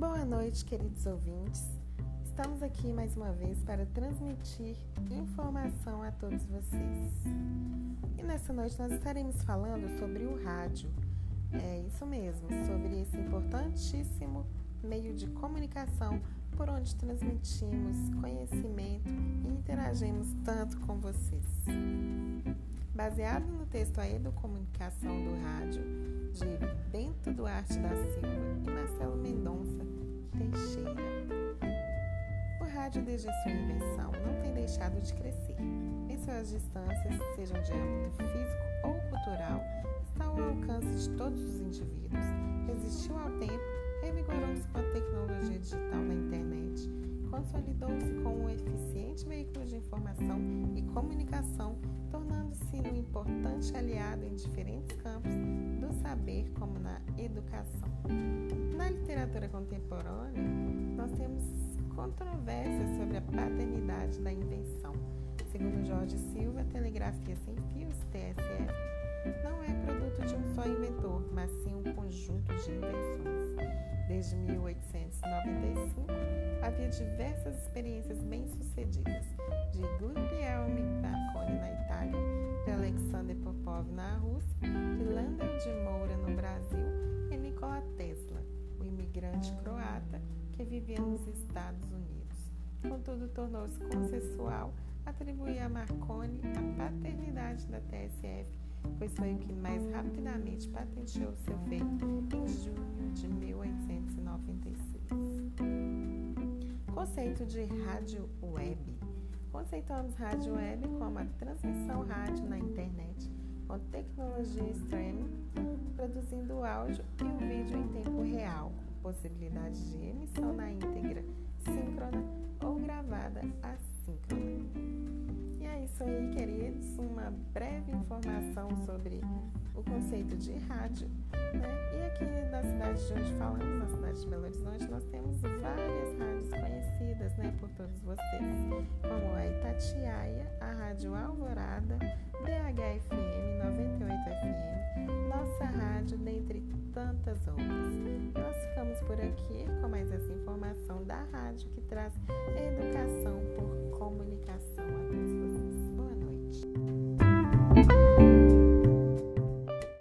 Boa noite, queridos ouvintes. Estamos aqui mais uma vez para transmitir informação a todos vocês. E nessa noite nós estaremos falando sobre o rádio. É isso mesmo, sobre esse importantíssimo meio de comunicação por onde transmitimos conhecimento e interagimos tanto com vocês. Baseado no texto A Educomunicação do Rádio, de Bento Duarte da Silva e Marcelo Mendonça O rádio, desde a sua invenção, não tem deixado de crescer. Em suas distâncias, sejam de âmbito físico ou cultural, está ao alcance de todos os indivíduos. Resistiu ao tempo, revigorou-se com a tecnologia digital na internet, consolidou-se como um eficiente veículo de informação e comunicação, tornando-se um importante aliado em diferentes campos do saber, como na educação. Na literatura contemporânea, controvérsias sobre a paternidade da invenção. Segundo Jorge Silva, Telegrafia Sem Fios, TSF, não é produto de um só inventor, mas sim um conjunto de invenções. Desde 1895, havia diversas experiências bem-sucedidas, de Guglielmo Marconi na Itália, de Alexander Popov na Rússia, de Landel de Moura no Brasil e Nikola Tesla, o imigrante croata que vivia nos Estados Unidos. Contudo, tornou-se consensual atribuir a Marconi a paternidade da TSF pois foi o que mais rapidamente patenteou seu feito em junho de 1896. Conceito de rádio web. Conceituamos rádio web como a transmissão rádio na internet com tecnologia streaming, produzindo áudio e o vídeo em tempo real, possibilidade de emissão na íntegra síncrona ou gravada assíncrona isso aí, queridos, uma breve informação sobre o conceito de rádio. Né? E aqui na cidade de onde falamos, na cidade de Belo Horizonte, nós temos várias rádios conhecidas né, por todos vocês, como a Itatiaia, a Rádio Alvorada, BHFM, 98FM, Nossa Rádio, dentre tantas outras. Por aqui com mais essa informação da rádio que traz educação por comunicação.